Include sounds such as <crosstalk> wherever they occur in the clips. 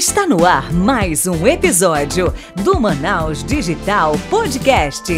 Está no ar mais um episódio do Manaus Digital Podcast.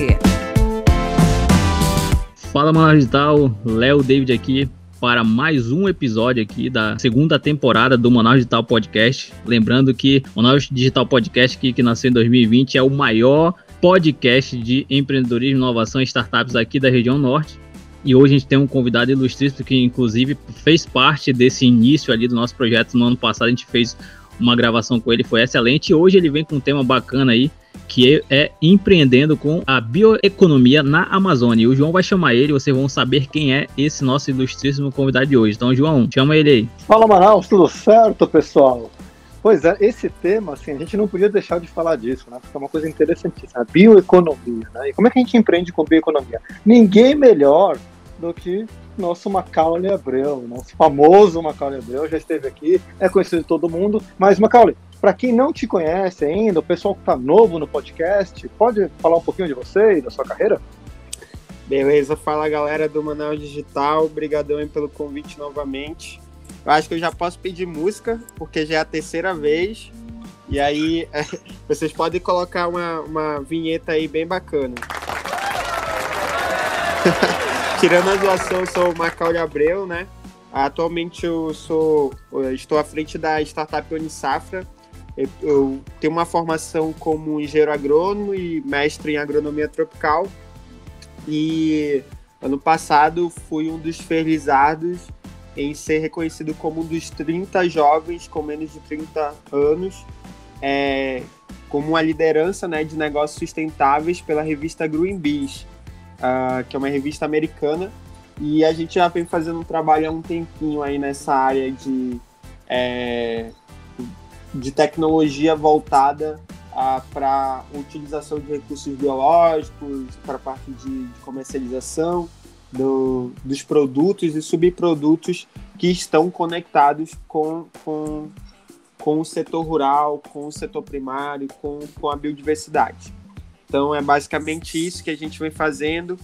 Fala Manaus Digital, Léo David aqui para mais um episódio aqui da segunda temporada do Manaus Digital Podcast. Lembrando que o Manaus Digital Podcast, que, que nasceu em 2020, é o maior podcast de empreendedorismo, inovação e startups aqui da região norte. E hoje a gente tem um convidado ilustríssimo que, inclusive, fez parte desse início ali do nosso projeto. No ano passado a gente fez uma gravação com ele, foi excelente. E hoje ele vem com um tema bacana aí, que é, é empreendendo com a bioeconomia na Amazônia. E o João vai chamar ele, vocês vão saber quem é esse nosso ilustríssimo convidado de hoje. Então, João, chama ele aí. Fala, Manaus, tudo certo, pessoal? Pois é, esse tema, assim, a gente não podia deixar de falar disso, né? Porque é uma coisa interessantíssima, bioeconomia, né? E como é que a gente empreende com bioeconomia? Ninguém melhor do que nosso Macaulay Abreu, nosso famoso Macaulay Abreu, já esteve aqui, é conhecido de todo mundo. Mas, Macaulay, para quem não te conhece ainda, o pessoal que está novo no podcast, pode falar um pouquinho de você e da sua carreira? Beleza, fala galera do Manaus Digital, obrigadão pelo convite novamente. Eu acho que eu já posso pedir música, porque já é a terceira vez. E aí, <laughs> é, vocês podem colocar uma, uma vinheta aí bem bacana. Tirando a zoação, eu sou o Macaulay Abreu, né? Atualmente eu sou, eu estou à frente da startup Unisafra. Eu, eu tenho uma formação como engenheiro agrônomo e mestre em agronomia tropical. E ano passado fui um dos felizardos em ser reconhecido como um dos 30 jovens com menos de 30 anos, é, como uma liderança né, de negócios sustentáveis pela revista Greenpeace uh, que é uma revista americana, e a gente já vem fazendo um trabalho há um tempinho aí nessa área de, é, de tecnologia voltada uh, para utilização de recursos biológicos, para a parte de, de comercialização do, dos produtos e subprodutos que estão conectados com, com, com o setor rural, com o setor primário, com, com a biodiversidade. Então é basicamente isso que a gente vem fazendo.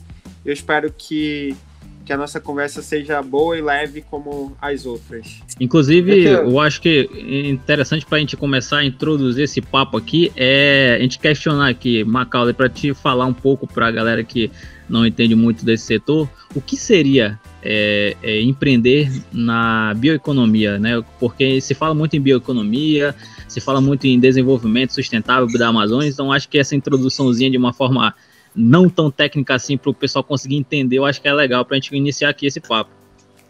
Eu espero que, que a nossa conversa seja boa e leve como as outras. Inclusive, eu acho que interessante para a gente começar a introduzir esse papo aqui é a gente questionar aqui, Macaulay, para te falar um pouco para a galera que não entende muito desse setor, o que seria é, é, empreender na bioeconomia, né? Porque se fala muito em bioeconomia, se fala muito em desenvolvimento sustentável da Amazônia, então acho que essa introduçãozinha de uma forma não tão técnica assim para o pessoal conseguir entender, eu acho que é legal para a gente iniciar aqui esse papo.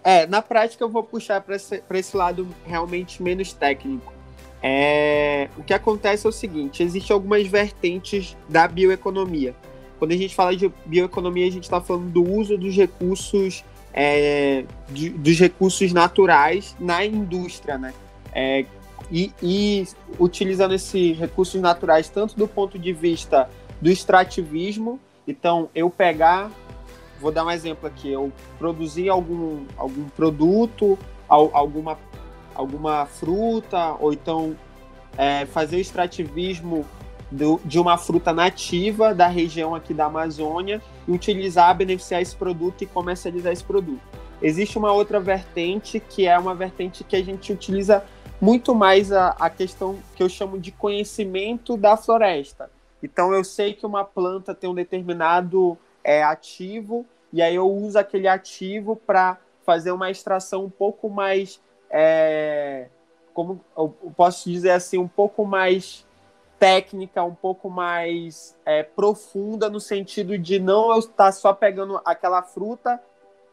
É, na prática eu vou puxar para esse, esse lado realmente menos técnico. É, o que acontece é o seguinte: existem algumas vertentes da bioeconomia. Quando a gente fala de bioeconomia, a gente está falando do uso dos recursos, é, de, dos recursos naturais na indústria, né? É, e, e utilizando esses recursos naturais tanto do ponto de vista do extrativismo, então eu pegar, vou dar um exemplo aqui, eu produzir algum, algum produto, alguma, alguma fruta, ou então é, fazer extrativismo do, de uma fruta nativa da região aqui da Amazônia e utilizar, beneficiar esse produto e comercializar esse produto. Existe uma outra vertente que é uma vertente que a gente utiliza muito mais a, a questão que eu chamo de conhecimento da floresta. Então eu sei que uma planta tem um determinado é, ativo e aí eu uso aquele ativo para fazer uma extração um pouco mais, é, como eu posso dizer assim, um pouco mais técnica, um pouco mais é, profunda no sentido de não eu estar só pegando aquela fruta,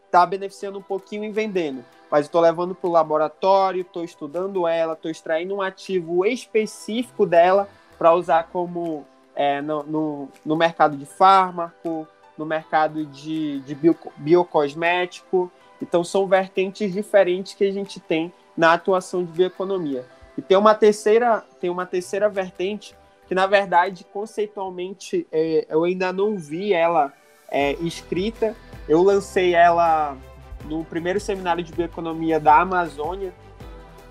tá beneficiando um pouquinho e vendendo mas estou levando para o laboratório, estou estudando ela, estou extraindo um ativo específico dela para usar como é, no, no, no, mercado de fármaco, no mercado de, de bio, biocosmético. Então, são vertentes diferentes que a gente tem na atuação de bioeconomia. E tem uma terceira, tem uma terceira vertente que, na verdade, conceitualmente, é, eu ainda não vi ela é, escrita. Eu lancei ela no primeiro seminário de bioeconomia da Amazônia,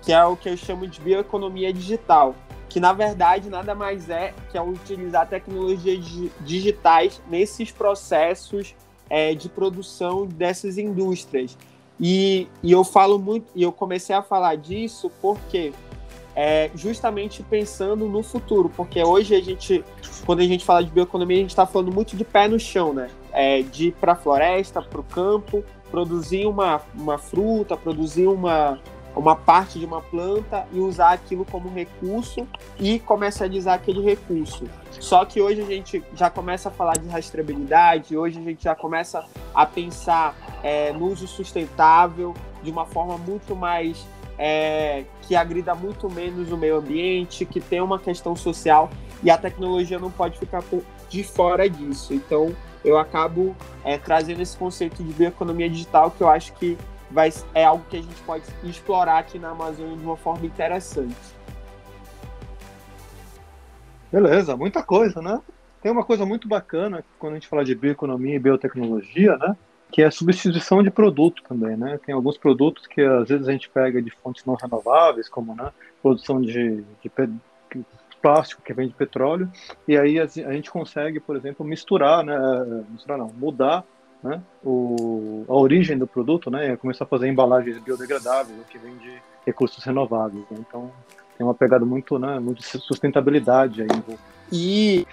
que é o que eu chamo de bioeconomia digital, que na verdade nada mais é que é utilizar tecnologias digitais nesses processos é, de produção dessas indústrias. E, e eu falo muito, e eu comecei a falar disso porque é, justamente pensando no futuro, porque hoje a gente, quando a gente fala de bioeconomia, a gente está falando muito de pé no chão, né? É, de ir para a floresta, para o campo, produzir uma, uma fruta, produzir uma, uma parte de uma planta e usar aquilo como recurso e comercializar aquele recurso. Só que hoje a gente já começa a falar de rastreabilidade, hoje a gente já começa a pensar é, no uso sustentável de uma forma muito mais é, que agrida muito menos o meio ambiente, que tem uma questão social e a tecnologia não pode ficar de fora disso. Então eu acabo é, trazendo esse conceito de bioeconomia digital que eu acho que vai, é algo que a gente pode explorar aqui na Amazônia de uma forma interessante. Beleza, muita coisa, né? Tem uma coisa muito bacana quando a gente fala de bioeconomia e biotecnologia, né? Que é a substituição de produto também, né? Tem alguns produtos que às vezes a gente pega de fontes não renováveis, como né, produção de, de plástico que vem de petróleo, e aí a, gente consegue, por exemplo, misturar, né? Misturar não, mudar né, o, a origem do produto, né, começar a fazer embalagens biodegradáveis, que vem de recursos renováveis. Né, então, tem uma pegada muito, né, muito de sustentabilidade aí. E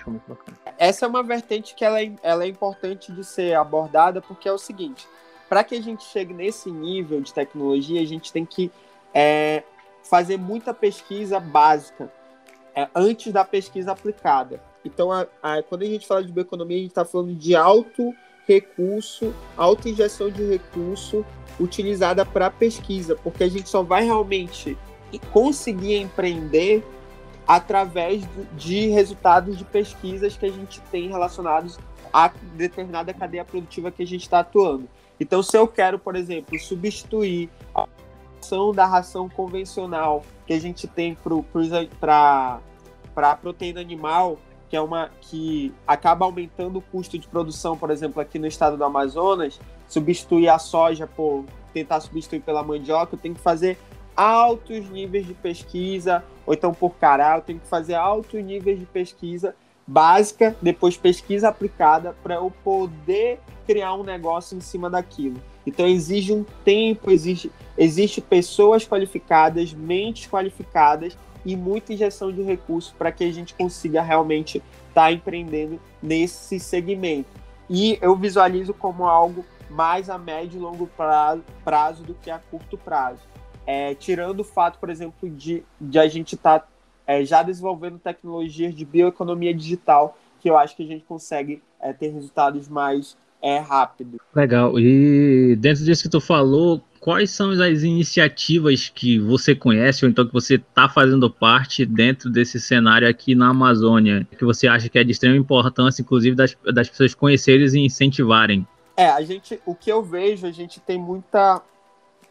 essa é uma vertente que ela é, ela é importante de ser abordada, porque é o seguinte, para que a gente chegue nesse nível de tecnologia, a gente tem que é, fazer muita pesquisa básica é, antes da pesquisa aplicada. Então, a, a, quando a gente fala de bioeconomia, a gente está falando de alto recurso, alta injeção de recurso utilizada para pesquisa, porque a gente só vai realmente conseguir empreender através de resultados de pesquisas que a gente tem relacionados a determinada cadeia produtiva que a gente está atuando. Então, se eu quero, por exemplo, substituir a ação da ração convencional que a gente tem para a proteína animal que é uma que acaba aumentando o custo de produção, por exemplo, aqui no estado do Amazonas, substituir a soja por tentar substituir pela mandioca, eu tenho que fazer altos níveis de pesquisa, ou então por cará, eu tenho que fazer altos níveis de pesquisa básica, depois pesquisa aplicada para eu poder criar um negócio em cima daquilo. Então exige um tempo, exige, existe pessoas qualificadas, mentes qualificadas e muita injeção de recursos para que a gente consiga realmente estar tá empreendendo nesse segmento. E eu visualizo como algo mais a médio e longo prazo, prazo do que a curto prazo. É, tirando o fato, por exemplo, de, de a gente estar tá, é, já desenvolvendo tecnologias de bioeconomia digital, que eu acho que a gente consegue é, ter resultados mais é, rápidos. Legal. E dentro disso que tu falou, quais são as iniciativas que você conhece ou então que você está fazendo parte dentro desse cenário aqui na Amazônia, que você acha que é de extrema importância, inclusive das, das pessoas conhecerem e incentivarem? É, a gente, o que eu vejo, a gente tem muita,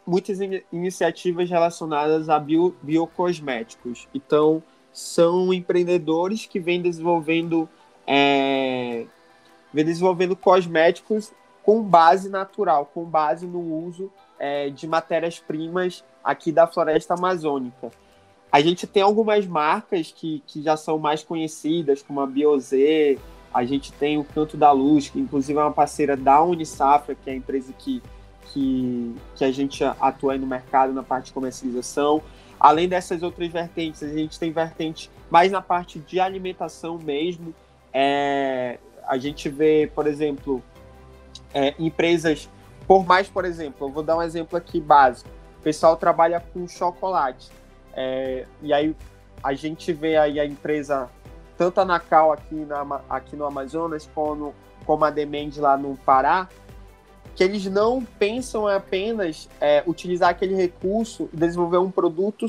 muitas in iniciativas relacionadas a bio, biocosméticos. Então, são empreendedores que vêm desenvolvendo, é, vêm desenvolvendo cosméticos com base natural, com base no uso é, de matérias-primas aqui da floresta amazônica. A gente tem algumas marcas que, que já são mais conhecidas, como a Biozê, a gente tem o Canto da Luz, que inclusive é uma parceira da Unisafra, que é a empresa que, que, que a gente atua no mercado na parte de comercialização. Além dessas outras vertentes, a gente tem vertente mais na parte de alimentação mesmo. É, a gente vê, por exemplo, é, empresas por mais, por exemplo, eu vou dar um exemplo aqui básico. O pessoal trabalha com chocolate. É, e aí a gente vê aí a empresa, tanto a Nacal aqui, na, aqui no Amazonas, como, como a Demand lá no Pará, que eles não pensam apenas é, utilizar aquele recurso e desenvolver um produto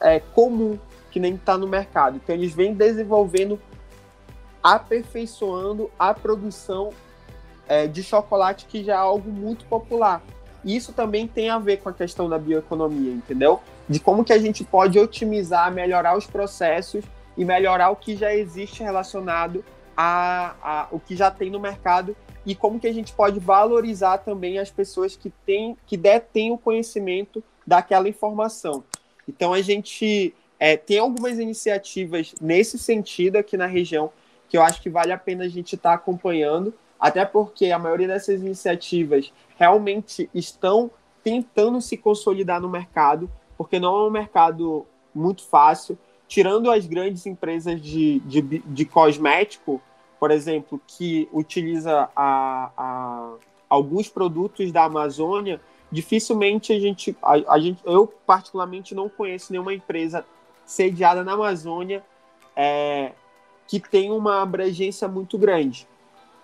é, comum que nem está no mercado. Então eles vêm desenvolvendo, aperfeiçoando a produção é, de chocolate que já é algo muito popular. E isso também tem a ver com a questão da bioeconomia, entendeu? De como que a gente pode otimizar, melhorar os processos e melhorar o que já existe relacionado a, a o que já tem no mercado e como que a gente pode valorizar também as pessoas que têm que detêm o conhecimento daquela informação. Então a gente é, tem algumas iniciativas nesse sentido aqui na região que eu acho que vale a pena a gente estar tá acompanhando até porque a maioria dessas iniciativas realmente estão tentando se consolidar no mercado, porque não é um mercado muito fácil. Tirando as grandes empresas de, de, de cosmético, por exemplo, que utiliza a, a, alguns produtos da Amazônia, dificilmente a gente, a, a, gente, eu particularmente não conheço nenhuma empresa sediada na Amazônia é, que tem uma abrangência muito grande.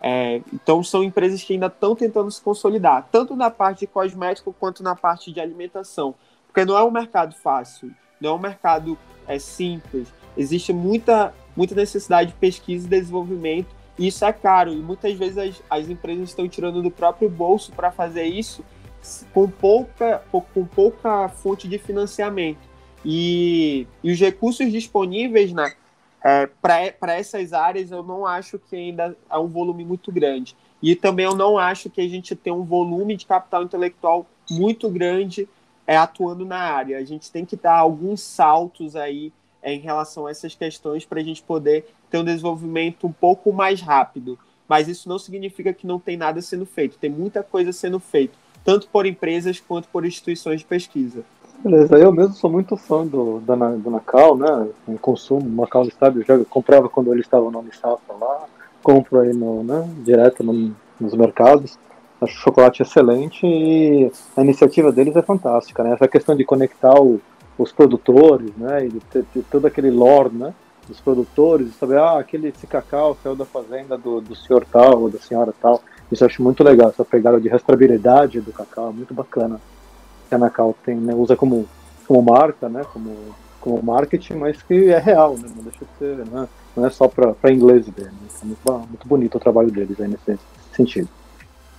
É, então são empresas que ainda estão tentando se consolidar, tanto na parte de cosmético quanto na parte de alimentação, porque não é um mercado fácil, não é um mercado é, simples. Existe muita, muita necessidade de pesquisa e desenvolvimento, e isso é caro, e muitas vezes as, as empresas estão tirando do próprio bolso para fazer isso com pouca, com pouca fonte de financiamento. E, e os recursos disponíveis né, é, para essas áreas eu não acho que ainda é um volume muito grande. E também eu não acho que a gente tem um volume de capital intelectual muito grande é, atuando na área. A gente tem que dar alguns saltos aí em relação a essas questões para a gente poder ter um desenvolvimento um pouco mais rápido. Mas isso não significa que não tem nada sendo feito. Tem muita coisa sendo feita, tanto por empresas quanto por instituições de pesquisa. Beleza, eu mesmo sou muito fã do, do, do Nacal, né? Em consumo, Macau Estado, eu já comprava quando ele estava no Unisafra lá, compro aí no, né, direto no, nos mercados. Acho o chocolate excelente e a iniciativa deles é fantástica, né? Essa questão de conectar o, os produtores, né? E todo aquele lore, né? Dos produtores, saber, ah, aquele esse cacau saiu da fazenda do, do senhor tal ou da senhora tal. Isso eu acho muito legal, essa pegada de rastreabilidade do cacau, muito bacana que a Nakal tem, né, usa como, como marca, né, como, como marketing, mas que é real, né, não deixa de ser, né, não é só para inglês ver. Né, é muito, muito bonito o trabalho deles aí nesse sentido.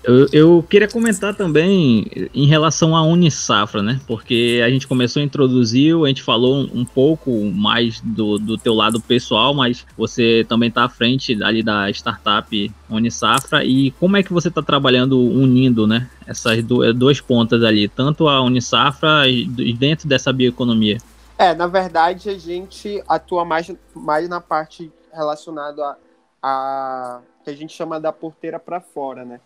Eu, eu, queria comentar também em relação à Unisafra, né? Porque a gente começou a introduzir, a gente falou um pouco mais do, do teu lado pessoal, mas você também está à frente ali da startup Unisafra. E como é que você está trabalhando unindo, né? Essas duas pontas ali, tanto a Unisafra e dentro dessa bioeconomia? É, na verdade a gente atua mais, mais na parte relacionada a, a que a gente chama da porteira para fora, né?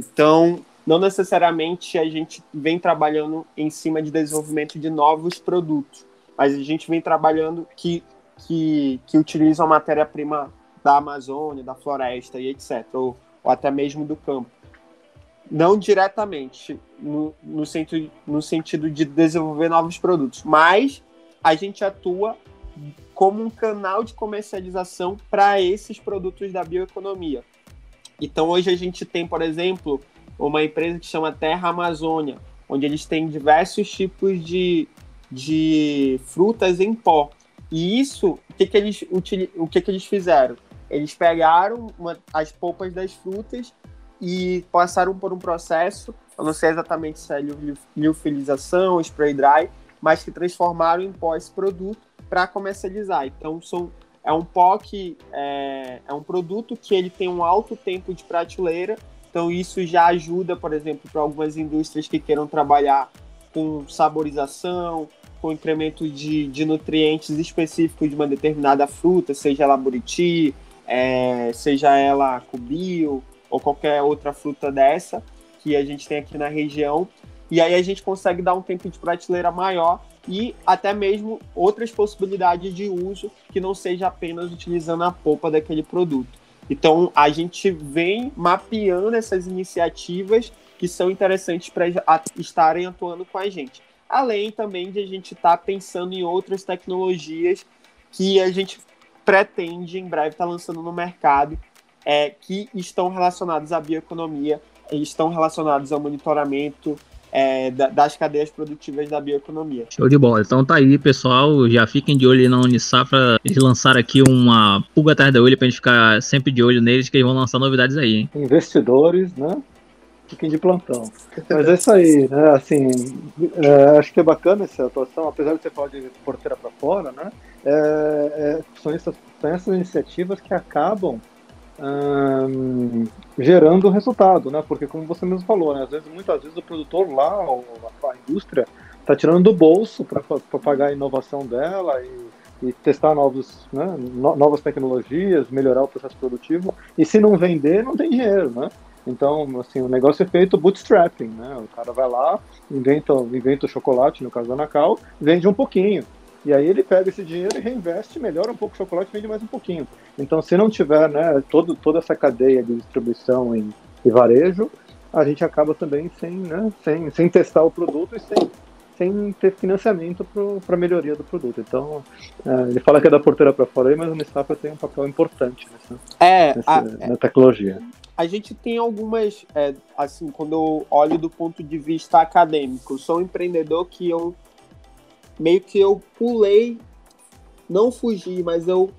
Então, não necessariamente a gente vem trabalhando em cima de desenvolvimento de novos produtos, mas a gente vem trabalhando que, que, que utilizam a matéria-prima da Amazônia, da floresta e etc., ou, ou até mesmo do campo. Não diretamente no, no, sentido, no sentido de desenvolver novos produtos, mas a gente atua como um canal de comercialização para esses produtos da bioeconomia. Então hoje a gente tem, por exemplo, uma empresa que chama Terra Amazônia, onde eles têm diversos tipos de, de frutas em pó. E isso, o que, que, eles, o que, que eles fizeram? Eles pegaram uma, as polpas das frutas e passaram por um processo, eu não sei exatamente se é liofilização, spray dry, mas que transformaram em pó esse produto para comercializar. Então são é um que é, é um produto que ele tem um alto tempo de prateleira, então isso já ajuda, por exemplo, para algumas indústrias que queiram trabalhar com saborização, com incremento de, de nutrientes específicos de uma determinada fruta, seja ela buriti, é, seja ela cubio ou qualquer outra fruta dessa que a gente tem aqui na região. E aí a gente consegue dar um tempo de prateleira maior e até mesmo outras possibilidades de uso que não seja apenas utilizando a polpa daquele produto. Então, a gente vem mapeando essas iniciativas que são interessantes para estarem atuando com a gente. Além também de a gente estar tá pensando em outras tecnologias que a gente pretende em breve estar tá lançando no mercado, é, que estão relacionados à bioeconomia, estão relacionados ao monitoramento é, das cadeias produtivas da bioeconomia. Show de bola. Então tá aí, pessoal. Já fiquem de olho na Unisafra. Eles lançaram aqui uma pulga atrás da olho pra gente ficar sempre de olho neles, que eles vão lançar novidades aí. Hein? Investidores, né? Fiquem de plantão. Mas é isso aí, né? Assim, é, acho que é bacana essa atuação, apesar de você falar de porteira para fora, né? É, é, são, essas, são essas iniciativas que acabam hum, gerando resultado, né? Porque como você mesmo falou, né? Às vezes, muitas vezes o produtor lá, ou a indústria, está tirando do bolso para pagar a inovação dela e, e testar novos, né? no, novas tecnologias, melhorar o processo produtivo. E se não vender, não tem dinheiro, né? Então, assim, o negócio é feito bootstrapping, né? O cara vai lá, inventa, inventa o chocolate, no caso da Nacal, vende um pouquinho. E aí ele pega esse dinheiro e reinveste, melhora um pouco o chocolate e vende mais um pouquinho. Então, se não tiver né, todo, toda essa cadeia de distribuição e, e varejo, a gente acaba também sem, né, sem, sem testar o produto e sem, sem ter financiamento para a melhoria do produto. Então, é, ele fala que é da porteira para fora, mas o Nestapa tem um papel importante nessa, é, nessa a, na tecnologia. A gente tem algumas, é, assim, quando eu olho do ponto de vista acadêmico, sou um empreendedor que eu meio que eu pulei, não fugi, mas eu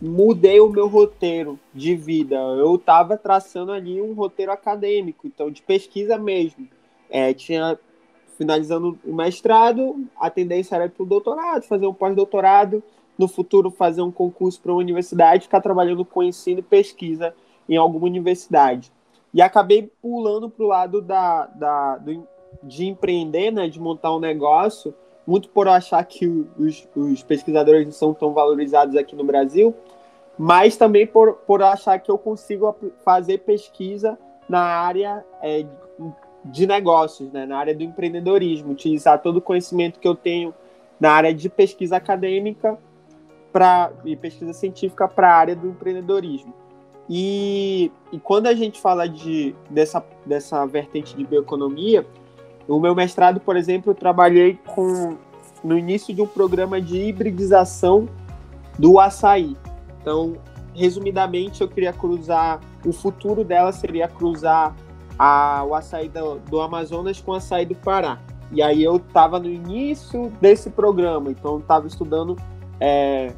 mudei o meu roteiro de vida. Eu estava traçando ali um roteiro acadêmico, então de pesquisa mesmo. É, tinha finalizando o mestrado, a tendência era para o doutorado, fazer um pós-doutorado, no futuro fazer um concurso para uma universidade, ficar trabalhando com ensino e pesquisa em alguma universidade. E acabei pulando para o lado da, da, do, de empreender, né, de montar um negócio, muito por achar que os, os pesquisadores não são tão valorizados aqui no Brasil, mas também por, por achar que eu consigo fazer pesquisa na área é, de negócios, né, na área do empreendedorismo, utilizar todo o conhecimento que eu tenho na área de pesquisa acadêmica pra, e pesquisa científica para a área do empreendedorismo. E, e quando a gente fala de, dessa, dessa vertente de bioeconomia, no meu mestrado, por exemplo, eu trabalhei com no início de um programa de hibridização do açaí. Então, resumidamente, eu queria cruzar. O futuro dela seria cruzar a, o açaí do, do Amazonas com o açaí do Pará. E aí eu estava no início desse programa, então estava estudando é,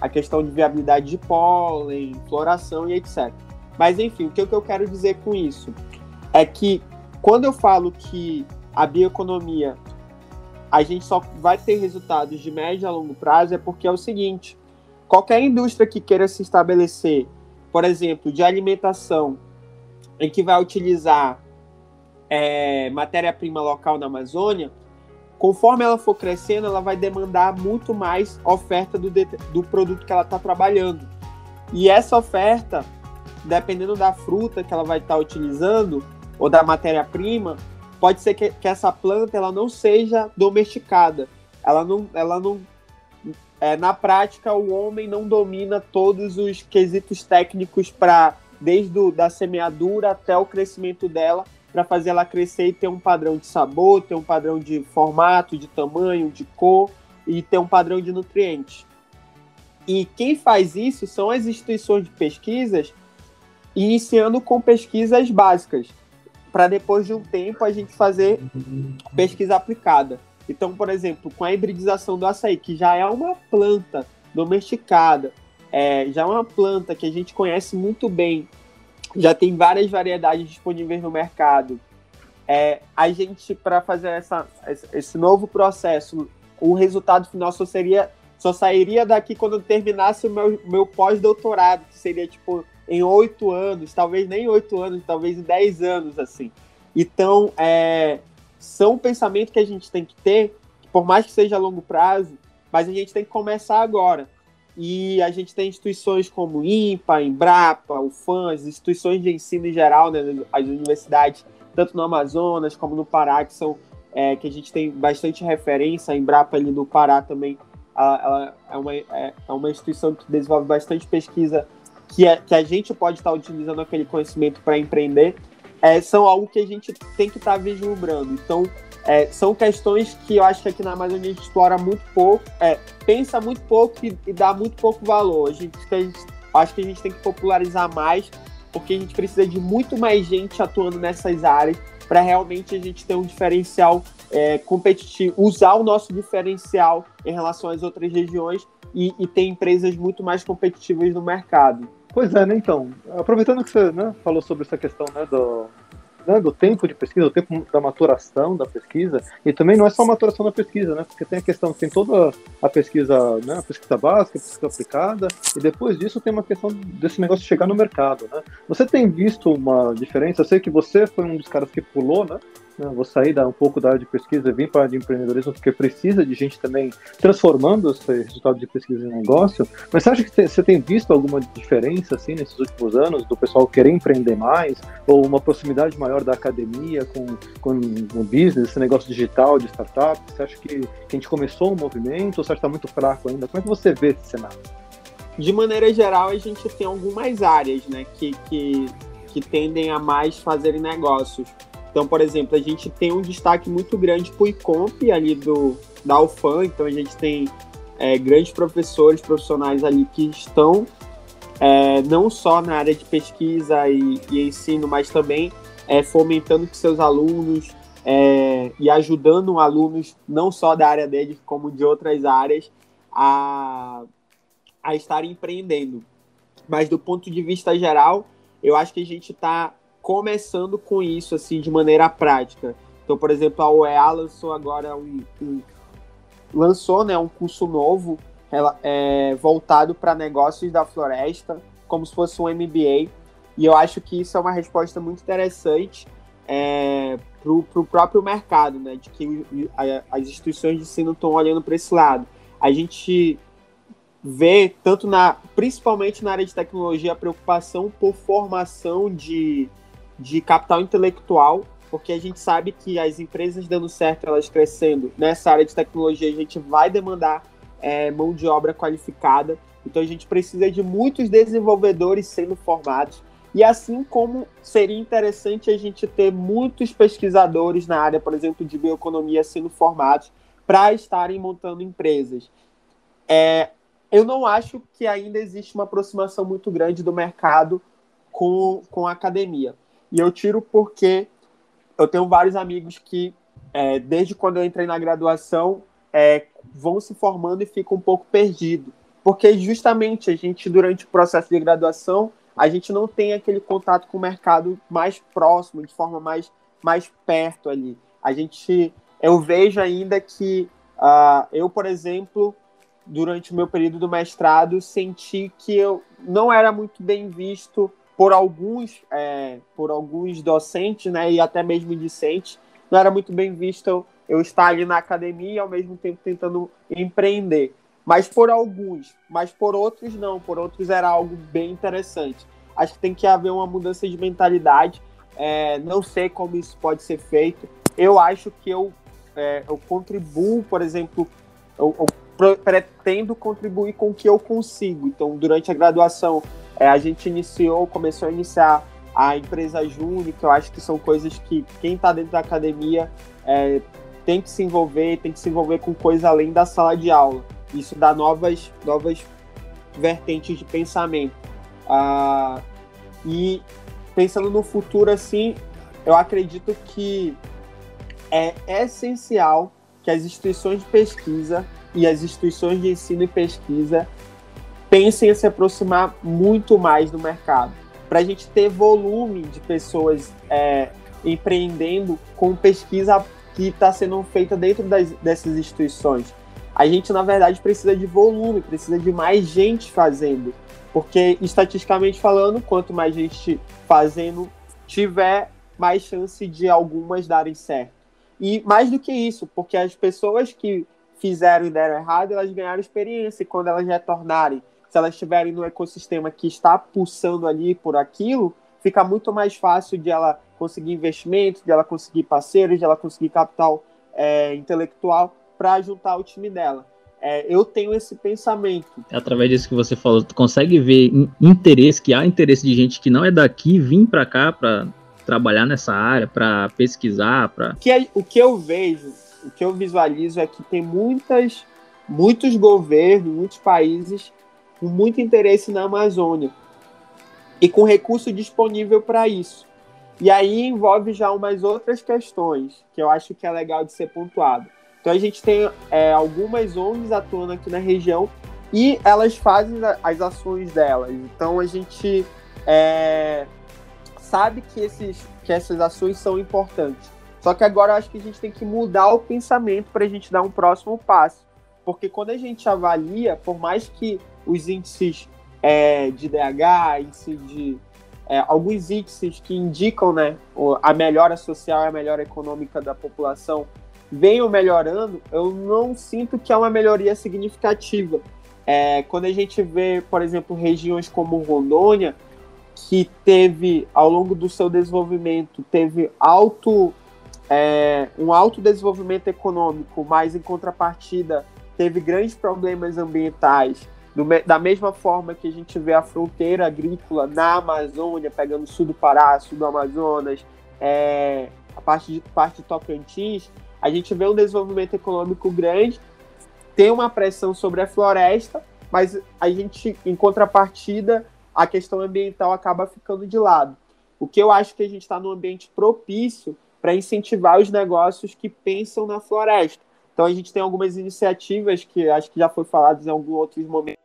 a questão de viabilidade de pólen, floração e etc. Mas enfim, o que eu quero dizer com isso é que quando eu falo que a bioeconomia a gente só vai ter resultados de médio a longo prazo é porque é o seguinte: qualquer indústria que queira se estabelecer, por exemplo, de alimentação, em que vai utilizar é, matéria-prima local na Amazônia, conforme ela for crescendo, ela vai demandar muito mais oferta do, do produto que ela está trabalhando. E essa oferta, dependendo da fruta que ela vai estar tá utilizando, ou da matéria-prima, pode ser que, que essa planta ela não seja domesticada. Ela não, ela não é, na prática o homem não domina todos os quesitos técnicos para desde o, da semeadura até o crescimento dela para fazer ela crescer e ter um padrão de sabor, ter um padrão de formato, de tamanho, de cor e ter um padrão de nutrientes. E quem faz isso são as instituições de pesquisas, iniciando com pesquisas básicas para depois de um tempo a gente fazer pesquisa aplicada. Então, por exemplo, com a hibridização do açaí, que já é uma planta domesticada, é, já é uma planta que a gente conhece muito bem, já tem várias variedades disponíveis no mercado. É, a gente, para fazer essa, esse novo processo, o resultado final só seria só sairia daqui quando terminasse o meu, meu pós-doutorado, que seria tipo em oito anos, talvez nem oito anos, talvez em dez anos, assim. Então, é, são pensamentos que a gente tem que ter, por mais que seja a longo prazo, mas a gente tem que começar agora. E a gente tem instituições como IMPA, Embrapa, UFAM, as instituições de ensino em geral, né, as universidades, tanto no Amazonas como no Pará, que são é, que a gente tem bastante referência, a Embrapa ali do Pará também, ela, ela é, uma, é, é uma instituição que desenvolve bastante pesquisa que, é, que a gente pode estar utilizando aquele conhecimento para empreender, é, são algo que a gente tem que estar tá vislumbrando. Então, é, são questões que eu acho que aqui na Amazônia a gente explora muito pouco, é, pensa muito pouco e, e, dá muito pouco valor. A gente, a gente, acho que a gente tem que popularizar mais, porque a gente precisa de muito mais gente atuando nessas áreas para realmente a gente ter um diferencial é, competitivo, usar o nosso diferencial em relação às outras regiões e, e ter empresas muito mais competitivas no mercado. Pois é, né? Então, aproveitando que você né, falou sobre essa questão né, do, né, do tempo de pesquisa, o tempo da maturação da pesquisa, e também não é só a maturação da pesquisa, né? Porque tem a questão, tem toda a pesquisa, né, a pesquisa básica, a pesquisa aplicada, e depois disso tem uma questão desse negócio chegar no mercado, né? Você tem visto uma diferença? Eu sei que você foi um dos caras que pulou, né? Né? vou sair da, um pouco da área de pesquisa e vir para a área de empreendedorismo, porque precisa de gente também transformando esse resultado de pesquisa em negócio. Mas você acha que você tem visto alguma diferença assim nesses últimos anos do pessoal querer empreender mais ou uma proximidade maior da academia com, com o business, esse negócio digital de startup? Você acha que, que a gente começou um movimento ou você acha que está muito fraco ainda? Como é que você vê esse cenário? De maneira geral, a gente tem algumas áreas né, que, que, que tendem a mais fazerem negócios. Então, por exemplo, a gente tem um destaque muito grande para o ICOMP ali do, da UFAM, então a gente tem é, grandes professores, profissionais ali que estão é, não só na área de pesquisa e, e ensino, mas também é, fomentando que seus alunos é, e ajudando alunos não só da área deles, como de outras áreas, a, a estarem empreendendo. Mas do ponto de vista geral, eu acho que a gente está começando com isso assim de maneira prática. Então, por exemplo, a UEA lançou agora um, um lançou né, um curso novo ela, é, voltado para negócios da floresta, como se fosse um MBA. E eu acho que isso é uma resposta muito interessante é, para o próprio mercado, né, de que as instituições de ensino estão olhando para esse lado. A gente vê, tanto na, principalmente na área de tecnologia, a preocupação por formação de de capital intelectual, porque a gente sabe que as empresas dando certo, elas crescendo nessa área de tecnologia, a gente vai demandar é, mão de obra qualificada. Então a gente precisa de muitos desenvolvedores sendo formados. E assim como seria interessante a gente ter muitos pesquisadores na área, por exemplo, de bioeconomia sendo formados para estarem montando empresas. É, eu não acho que ainda existe uma aproximação muito grande do mercado com, com a academia. E eu tiro porque eu tenho vários amigos que, é, desde quando eu entrei na graduação, é, vão se formando e ficam um pouco perdidos. Porque justamente a gente, durante o processo de graduação, a gente não tem aquele contato com o mercado mais próximo, de forma mais, mais perto ali. A gente, eu vejo ainda que uh, eu, por exemplo, durante o meu período do mestrado, senti que eu não era muito bem visto por alguns, é, por alguns docentes, né, e até mesmo discentes, não era muito bem visto eu estar ali na academia e ao mesmo tempo tentando empreender. Mas por alguns, mas por outros não, por outros era algo bem interessante. Acho que tem que haver uma mudança de mentalidade. É, não sei como isso pode ser feito. Eu acho que eu, é, eu contribuo, por exemplo, eu, eu pretendo contribuir com o que eu consigo. Então, durante a graduação, é, a gente iniciou, começou a iniciar a empresa Júnior, que eu acho que são coisas que quem está dentro da academia é, tem que se envolver, tem que se envolver com coisa além da sala de aula. Isso dá novas, novas vertentes de pensamento. Ah, e pensando no futuro, assim, eu acredito que é essencial que as instituições de pesquisa e as instituições de ensino e pesquisa pensem em se aproximar muito mais do mercado, para a gente ter volume de pessoas é, empreendendo com pesquisa que está sendo feita dentro das, dessas instituições. A gente, na verdade, precisa de volume, precisa de mais gente fazendo, porque, estatisticamente falando, quanto mais gente fazendo tiver, mais chance de algumas darem certo. E mais do que isso, porque as pessoas que fizeram e deram errado, elas ganharam experiência e quando elas retornarem se elas estiverem no ecossistema que está pulsando ali por aquilo, fica muito mais fácil de ela conseguir investimento, de ela conseguir parceiros, de ela conseguir capital é, intelectual para juntar o time dela. É, eu tenho esse pensamento. Através disso que você falou, tu consegue ver interesse, que há interesse de gente que não é daqui vir para cá para trabalhar nessa área, para pesquisar, para. É, o que eu vejo, o que eu visualizo é que tem muitas, muitos governos, muitos países com muito interesse na Amazônia e com recurso disponível para isso. E aí envolve já umas outras questões que eu acho que é legal de ser pontuado. Então a gente tem é, algumas ONGs atuando aqui na região e elas fazem as ações delas. Então a gente é, sabe que, esses, que essas ações são importantes. Só que agora eu acho que a gente tem que mudar o pensamento para a gente dar um próximo passo. Porque quando a gente avalia, por mais que os índices é, de DH, índice de, é, alguns índices que indicam né, a melhora social e a melhora econômica da população venham melhorando, eu não sinto que é uma melhoria significativa. É, quando a gente vê, por exemplo, regiões como Rondônia, que teve, ao longo do seu desenvolvimento, teve alto, é, um alto desenvolvimento econômico, mas em contrapartida teve grandes problemas ambientais, do, da mesma forma que a gente vê a fronteira agrícola na Amazônia, pegando o sul do Pará, sul do Amazonas, é, a parte de, parte de Tocantins, a gente vê um desenvolvimento econômico grande, tem uma pressão sobre a floresta, mas a gente, em contrapartida, a questão ambiental acaba ficando de lado. O que eu acho que a gente está num ambiente propício para incentivar os negócios que pensam na floresta. Então a gente tem algumas iniciativas que acho que já foi falado em alguns outros momentos,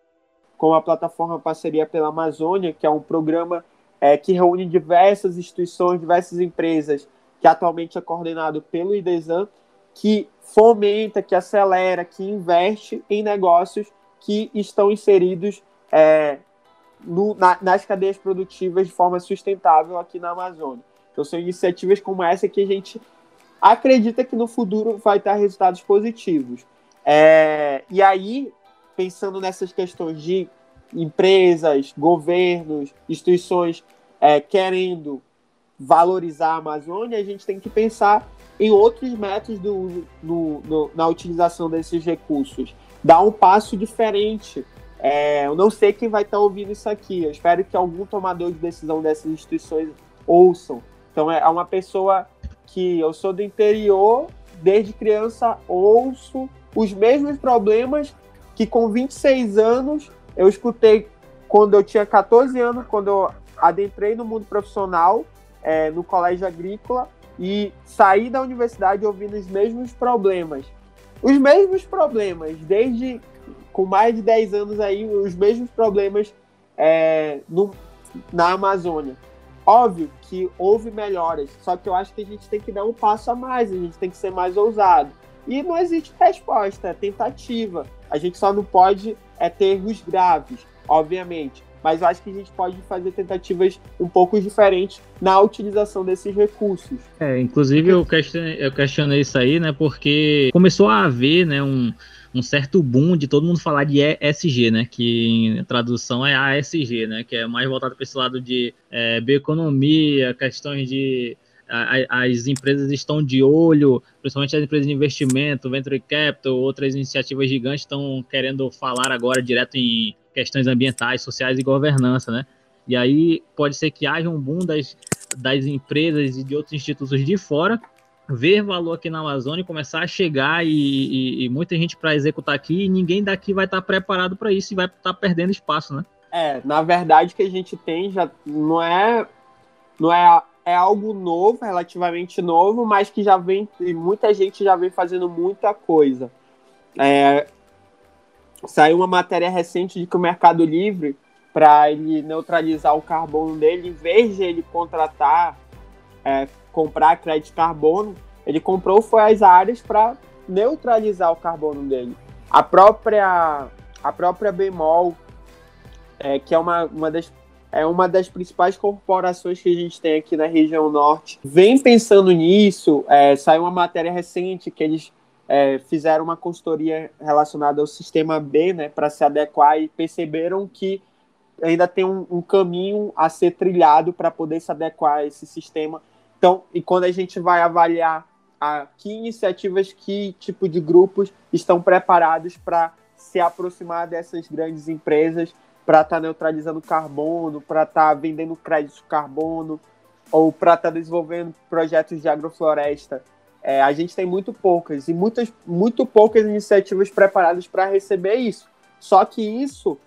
como a plataforma Parceria pela Amazônia, que é um programa é, que reúne diversas instituições, diversas empresas, que atualmente é coordenado pelo IDESAN, que fomenta, que acelera, que investe em negócios que estão inseridos é, no, na, nas cadeias produtivas de forma sustentável aqui na Amazônia. Então, são iniciativas como essa que a gente acredita que no futuro vai dar resultados positivos. É, e aí, pensando nessas questões de empresas, governos, instituições é, querendo valorizar a Amazônia, a gente tem que pensar em outros métodos do, no, no, na utilização desses recursos. Dar um passo diferente. É, eu não sei quem vai estar ouvindo isso aqui. Eu espero que algum tomador de decisão dessas instituições ouçam. Então, é uma pessoa que eu sou do interior, desde criança ouço os mesmos problemas que com 26 anos eu escutei quando eu tinha 14 anos, quando eu adentrei no mundo profissional, é, no colégio agrícola, e saí da universidade ouvindo os mesmos problemas. Os mesmos problemas, desde com mais de 10 anos aí, os mesmos problemas é, no, na Amazônia. Óbvio que houve melhoras, só que eu acho que a gente tem que dar um passo a mais, a gente tem que ser mais ousado. E não existe resposta, é tentativa. A gente só não pode é, ter erros graves, obviamente mas eu acho que a gente pode fazer tentativas um pouco diferentes na utilização desses recursos. É, inclusive eu questionei, eu questionei isso aí, né, porque começou a haver, né, um, um certo boom de todo mundo falar de ESG, né, que em tradução é ASG, né, que é mais voltado para esse lado de é, bioeconomia, questões de as empresas estão de olho, principalmente as empresas de investimento, venture capital, outras iniciativas gigantes estão querendo falar agora direto em questões ambientais, sociais e governança, né? E aí pode ser que haja um boom das, das empresas e de outros institutos de fora ver valor aqui na Amazônia, começar a chegar e, e, e muita gente para executar aqui e ninguém daqui vai estar tá preparado para isso e vai estar tá perdendo espaço, né? É, na verdade que a gente tem já não é não é é algo novo, relativamente novo, mas que já vem muita gente já vem fazendo muita coisa. É, Saiu uma matéria recente de que o Mercado Livre, para ele neutralizar o carbono dele, em vez de ele contratar, é, comprar crédito carbono, ele comprou foi as áreas para neutralizar o carbono dele. A própria, a própria Bemol, é, que é uma, uma das é uma das principais corporações que a gente tem aqui na região norte. Vem pensando nisso, é, saiu uma matéria recente que eles é, fizeram uma consultoria relacionada ao sistema B, né, para se adequar e perceberam que ainda tem um, um caminho a ser trilhado para poder se adequar a esse sistema. Então, e quando a gente vai avaliar a que iniciativas, que tipo de grupos estão preparados para se aproximar dessas grandes empresas, para estar tá neutralizando carbono, para estar tá vendendo crédito carbono, ou para estar tá desenvolvendo projetos de agrofloresta é, a gente tem muito poucas e muitas, muito poucas iniciativas preparadas para receber isso. Só que isso,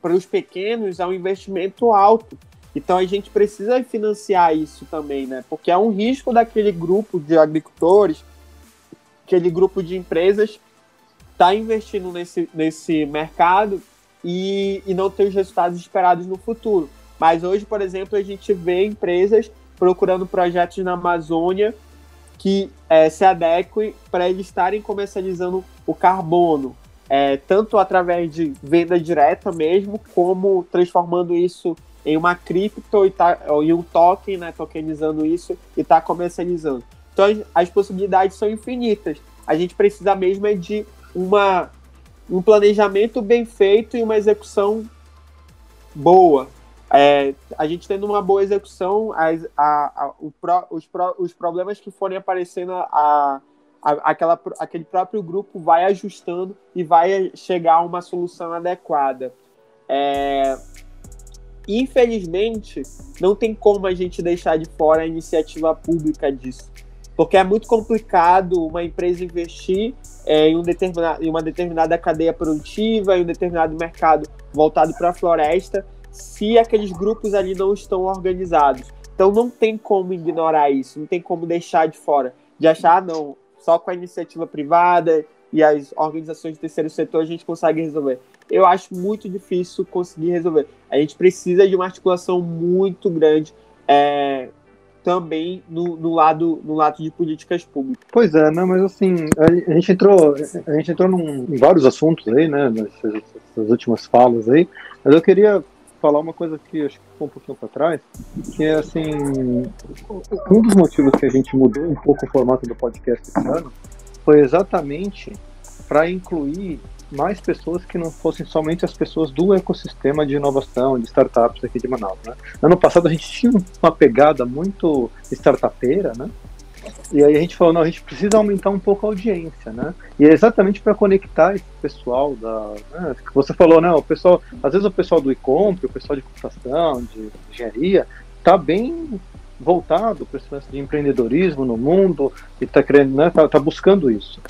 para os pequenos, é um investimento alto. Então a gente precisa financiar isso também, né? Porque é um risco daquele grupo de agricultores, aquele grupo de empresas, tá investindo nesse, nesse mercado e, e não ter os resultados esperados no futuro. Mas hoje, por exemplo, a gente vê empresas procurando projetos na Amazônia que é, se adeque para eles estarem comercializando o carbono, é, tanto através de venda direta mesmo, como transformando isso em uma cripto e, tá, em um token, né, tokenizando isso e está comercializando. Então as, possibilidades são infinitas. A gente precisa mesmo é de uma, um planejamento bem feito e uma execução boa. É, a gente tendo uma boa execução, as, a, a, pro, os, pro, os problemas que forem aparecendo, a, aquela, aquele próprio grupo vai ajustando e vai chegar a uma solução adequada. É, infelizmente, não tem como a gente deixar de fora a iniciativa pública disso. Porque é muito complicado uma empresa investir é, em, um em uma determinada cadeia produtiva, em um determinado mercado voltado para a floresta, se aqueles grupos ali não estão organizados. Então não tem como ignorar isso, não tem como deixar de fora, de achar, ah, não, só com a iniciativa privada e as organizações do terceiro setor a gente consegue resolver. Eu acho muito difícil conseguir resolver. A gente precisa de uma articulação muito grande é, também no, no, lado, no lado de políticas públicas. Pois é, né, mas assim, a, a gente entrou, a gente entrou num, em vários assuntos aí, né, nessas, nessas últimas falas aí, mas eu queria falar uma coisa que acho que ficou um pouquinho para trás, que é assim, um dos motivos que a gente mudou um pouco o formato do podcast esse ano foi exatamente para incluir mais pessoas que não fossem somente as pessoas do ecossistema de inovação, de startups aqui de Manaus. Né? Ano passado a gente tinha uma pegada muito startupeira, né? E aí a gente falou, não, a gente precisa aumentar um pouco a audiência, né? E é exatamente para conectar esse pessoal da. Né, você falou, né? O pessoal, às vezes o pessoal do e-commerce, o pessoal de computação, de engenharia, está bem voltado para esse lance de empreendedorismo no mundo e está né? Tá, tá, buscando isso.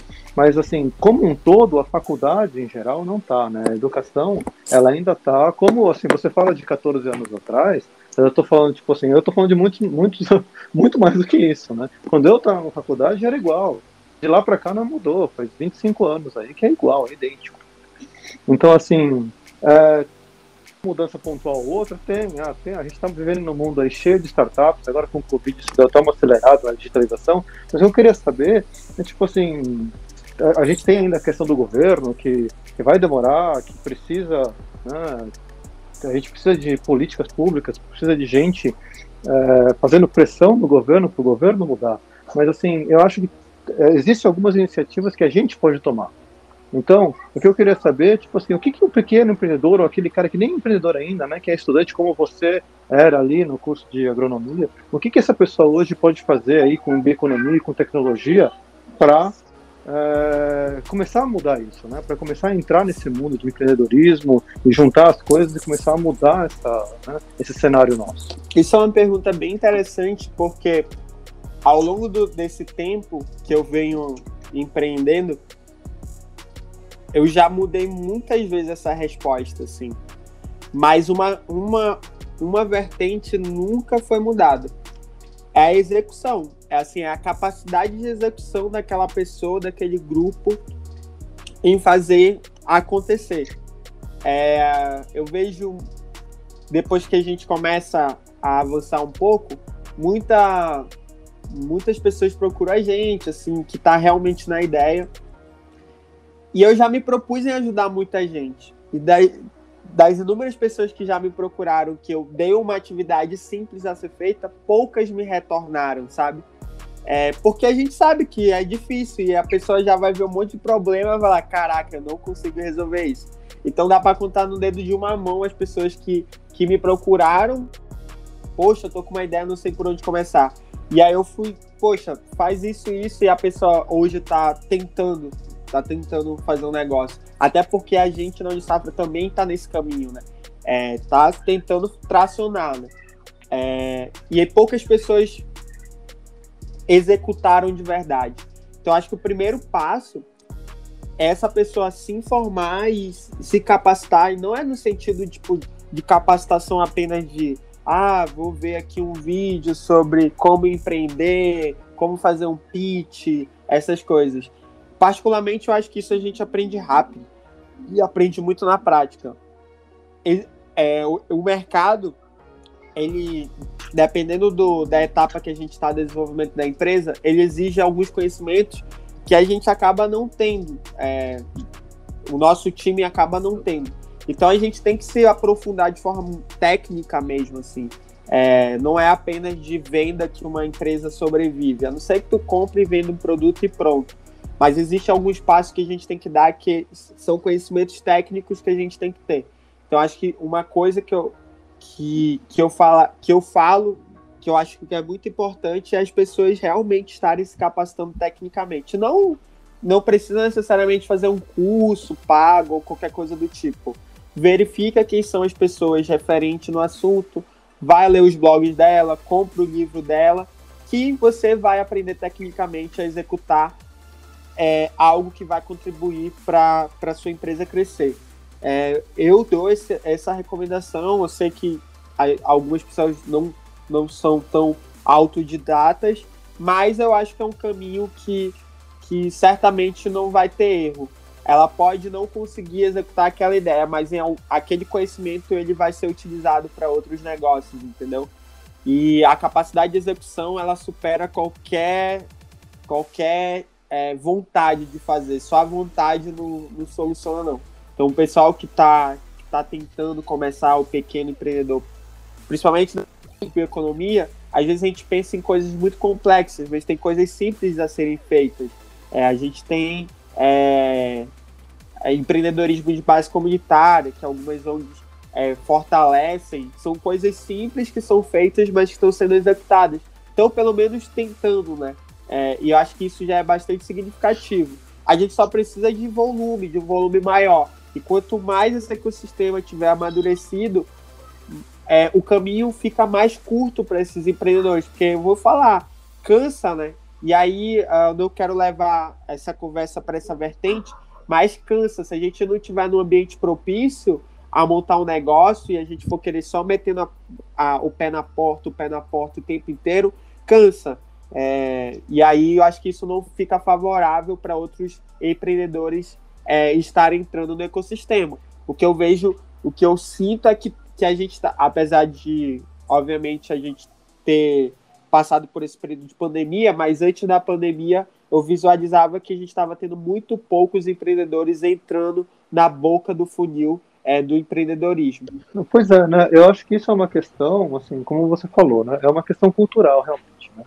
Mas assim, como um todo, a faculdade em geral não está, né? A educação, ela ainda está, como assim, você fala de 14 anos atrás, eu tô falando, tipo assim, eu tô falando de muitos, muitos, <laughs> muito mais do que isso, né? Quando eu estava na faculdade era igual. De lá para cá não mudou, faz 25 anos aí que é igual, é idêntico. Então, assim, é, mudança pontual ou outra tem, ah, tem, a gente está vivendo num mundo aí cheio de startups, agora com o Covid isso deu até uma acelerada na digitalização, mas eu queria saber, é, tipo assim, a, gente tem ainda a questão do governo, que, que vai demorar, que precisa né, a gente precisa de políticas públicas, precisa de gente é, fazendo pressão no governo para o governo mudar. Mas assim, eu acho que é, existem algumas iniciativas que a gente pode tomar. Então, o que eu queria saber, tipo assim, o que, que um pequeno empreendedor, ou aquele cara que nem é empreendedor ainda, né, que é estudante como você era ali no curso de agronomia, o que, que essa pessoa hoje pode fazer aí com bioeconomia e com tecnologia para é, começar a mudar isso, né? Para começar a entrar nesse mundo de empreendedorismo e juntar as coisas e começar a mudar essa, né, esse cenário nosso. Isso é uma pergunta bem interessante porque ao longo do, desse tempo que eu venho empreendendo, eu já mudei muitas vezes essa resposta, assim. Mas uma, uma, uma vertente nunca foi mudada. É a execução é assim, a capacidade de execução daquela pessoa, daquele grupo em fazer acontecer. É, eu vejo, depois que a gente começa a avançar um pouco, muita, muitas pessoas procuram a gente, assim, que está realmente na ideia. E eu já me propus em ajudar muita gente. E daí, das inúmeras pessoas que já me procuraram, que eu dei uma atividade simples a ser feita, poucas me retornaram, sabe? É, porque a gente sabe que é difícil e a pessoa já vai ver um monte de problema e vai falar: caraca, eu não consigo resolver isso. Então dá para contar no dedo de uma mão as pessoas que, que me procuraram. Poxa, eu tô com uma ideia, não sei por onde começar. E aí eu fui, poxa, faz isso isso, e a pessoa hoje tá tentando, tá tentando fazer um negócio. Até porque a gente na Unisafra também tá nesse caminho, né? É, tá tentando tracionar, né? É, e aí poucas pessoas executaram de verdade. Então, acho que o primeiro passo é essa pessoa se informar e se capacitar, e não é no sentido tipo, de capacitação apenas de ah, vou ver aqui um vídeo sobre como empreender, como fazer um pitch, essas coisas. Particularmente, eu acho que isso a gente aprende rápido e aprende muito na prática. É, o, o mercado ele, dependendo do, da etapa que a gente está de desenvolvimento da empresa, ele exige alguns conhecimentos que a gente acaba não tendo, é, o nosso time acaba não tendo. Então a gente tem que se aprofundar de forma técnica mesmo, assim. É, não é apenas de venda que uma empresa sobrevive. A não ser que tu compre e venda um produto e pronto. Mas existe alguns passos que a gente tem que dar que são conhecimentos técnicos que a gente tem que ter. Então acho que uma coisa que eu, que, que, eu, fala, que eu falo, que eu acho que é muito importante, é as pessoas realmente estarem se capacitando tecnicamente. Não, não precisa necessariamente fazer um curso pago ou qualquer coisa do tipo. Verifica quem são as pessoas referentes no assunto, vai ler os blogs dela, compra o livro dela, que você vai aprender tecnicamente a executar é, algo que vai contribuir para a sua empresa crescer. É, eu dou esse, essa recomendação, eu sei que algumas pessoas não, não são tão autodidatas, mas eu acho que é um caminho que, que certamente não vai ter erro ela pode não conseguir executar aquela ideia, mas em, aquele conhecimento ele vai ser utilizado para outros negócios, entendeu? E a capacidade de execução ela supera qualquer qualquer é, vontade de fazer. Só a vontade não, não soluciona não. Então o pessoal que está tá tentando começar o pequeno empreendedor, principalmente na economia, às vezes a gente pensa em coisas muito complexas, mas tem coisas simples a serem feitas. É, a gente tem é, é, empreendedorismo de base comunitária, que algumas ONGs é, fortalecem, são coisas simples que são feitas, mas que estão sendo executadas. Então, pelo menos tentando, né? É, e eu acho que isso já é bastante significativo. A gente só precisa de volume, de um volume maior. E quanto mais esse ecossistema tiver amadurecido, é, o caminho fica mais curto para esses empreendedores. Porque eu vou falar, cansa, né? E aí uh, eu não quero levar essa conversa para essa vertente, mas cansa. Se a gente não tiver num ambiente propício a montar um negócio e a gente for querer só metendo a, a, o pé na porta, o pé na porta o tempo inteiro, cansa. É, e aí eu acho que isso não fica favorável para outros empreendedores é, estarem entrando no ecossistema. O que eu vejo, o que eu sinto é que, que a gente está, apesar de, obviamente, a gente ter passado por esse período de pandemia, mas antes da pandemia eu visualizava que a gente estava tendo muito poucos empreendedores entrando na boca do funil é, do empreendedorismo. Pois é, né? Eu acho que isso é uma questão, assim, como você falou, né? É uma questão cultural realmente, né?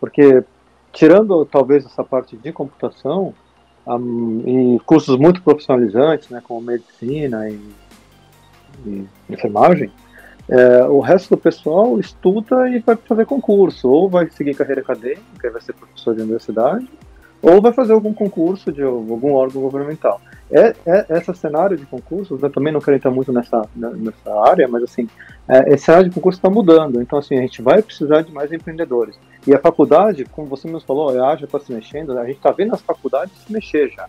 Porque tirando talvez essa parte de computação um, e cursos muito profissionalizantes, né, como medicina e, e enfermagem, é, o resto do pessoal estuda e vai fazer concurso, ou vai seguir carreira acadêmica, vai ser professor de universidade, ou vai fazer algum concurso de algum órgão governamental. É, é esse cenário de concursos, eu também não quero entrar muito nessa, nessa área, mas assim, é, esse cenário de concurso está mudando, então assim, a gente vai precisar de mais empreendedores. E a faculdade, como você mesmo falou, a já está se mexendo, a gente está vendo as faculdades se mexer já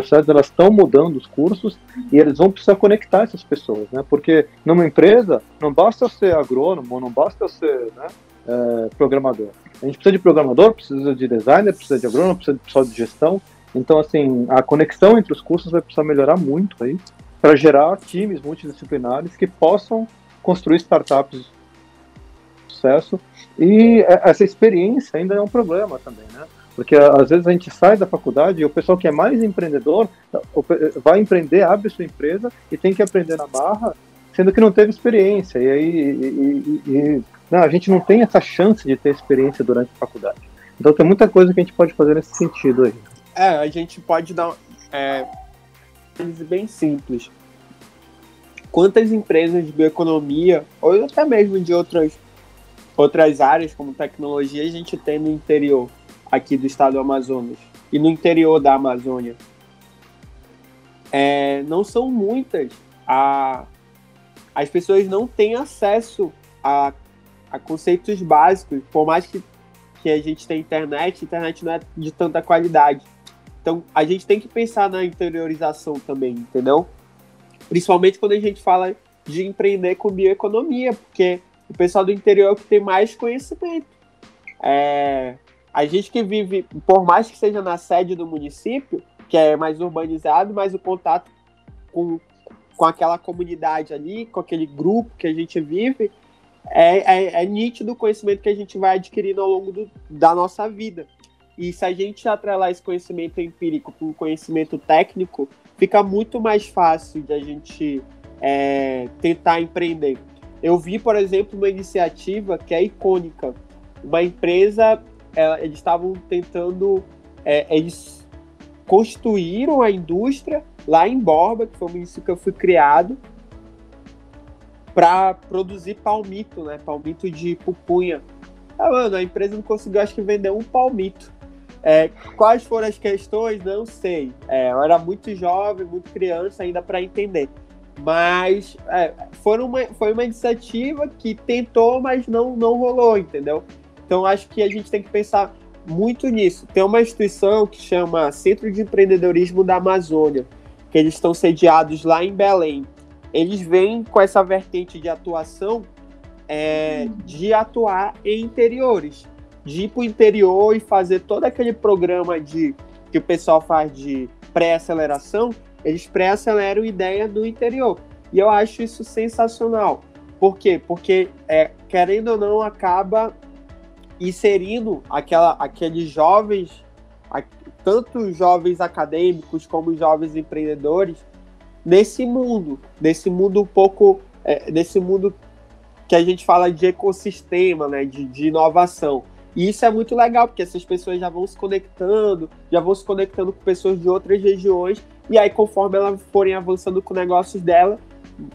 universidades elas estão mudando os cursos e eles vão precisar conectar essas pessoas, né? Porque numa empresa não basta ser agrônomo, não basta ser né, é, programador. A gente precisa de programador, precisa de designer, precisa de agrônomo, precisa de pessoal de gestão. Então, assim, a conexão entre os cursos vai precisar melhorar muito aí para gerar times multidisciplinares que possam construir startups de sucesso. E essa experiência ainda é um problema também, né? Porque às vezes a gente sai da faculdade e o pessoal que é mais empreendedor vai empreender, abre sua empresa e tem que aprender na barra, sendo que não teve experiência. E aí e, e, e, não, a gente não tem essa chance de ter experiência durante a faculdade. Então tem muita coisa que a gente pode fazer nesse sentido aí. É, a gente pode dar é, bem simples. Quantas empresas de bioeconomia, ou até mesmo de outras, outras áreas, como tecnologia, a gente tem no interior? aqui do estado do Amazonas e no interior da Amazônia. É, não são muitas. A, as pessoas não têm acesso a, a conceitos básicos, por mais que, que a gente tenha internet, a internet não é de tanta qualidade. Então, a gente tem que pensar na interiorização também, entendeu? Principalmente quando a gente fala de empreender com bioeconomia, porque o pessoal do interior é o que tem mais conhecimento. É, a gente que vive, por mais que seja na sede do município, que é mais urbanizado, mas o contato com, com aquela comunidade ali, com aquele grupo que a gente vive, é, é, é nítido o conhecimento que a gente vai adquirindo ao longo do, da nossa vida. E se a gente atrelar esse conhecimento empírico com conhecimento técnico, fica muito mais fácil de a gente é, tentar empreender. Eu vi, por exemplo, uma iniciativa que é icônica. Uma empresa, é, eles estavam tentando, é, eles construíram a indústria lá em Borba, que foi o município que eu fui criado, para produzir palmito, né? Palmito de pupunha. Ah, mano, a empresa não conseguiu, acho que, vender um palmito. É, quais foram as questões? Não sei. É, eu era muito jovem, muito criança ainda para entender. Mas é, foi, uma, foi uma iniciativa que tentou, mas não, não rolou, entendeu? Então acho que a gente tem que pensar muito nisso. Tem uma instituição que chama Centro de Empreendedorismo da Amazônia, que eles estão sediados lá em Belém. Eles vêm com essa vertente de atuação é, de atuar em interiores, de ir para o interior e fazer todo aquele programa de que o pessoal faz de pré-aceleração, eles pré-aceleram ideia do interior. E eu acho isso sensacional. Por quê? Porque, é, querendo ou não, acaba inserindo aquela, aqueles jovens, tanto jovens acadêmicos como jovens empreendedores, nesse mundo, nesse mundo um pouco, é, nesse mundo que a gente fala de ecossistema, né, de, de inovação. E isso é muito legal, porque essas pessoas já vão se conectando, já vão se conectando com pessoas de outras regiões, e aí conforme elas forem avançando com negócios dela,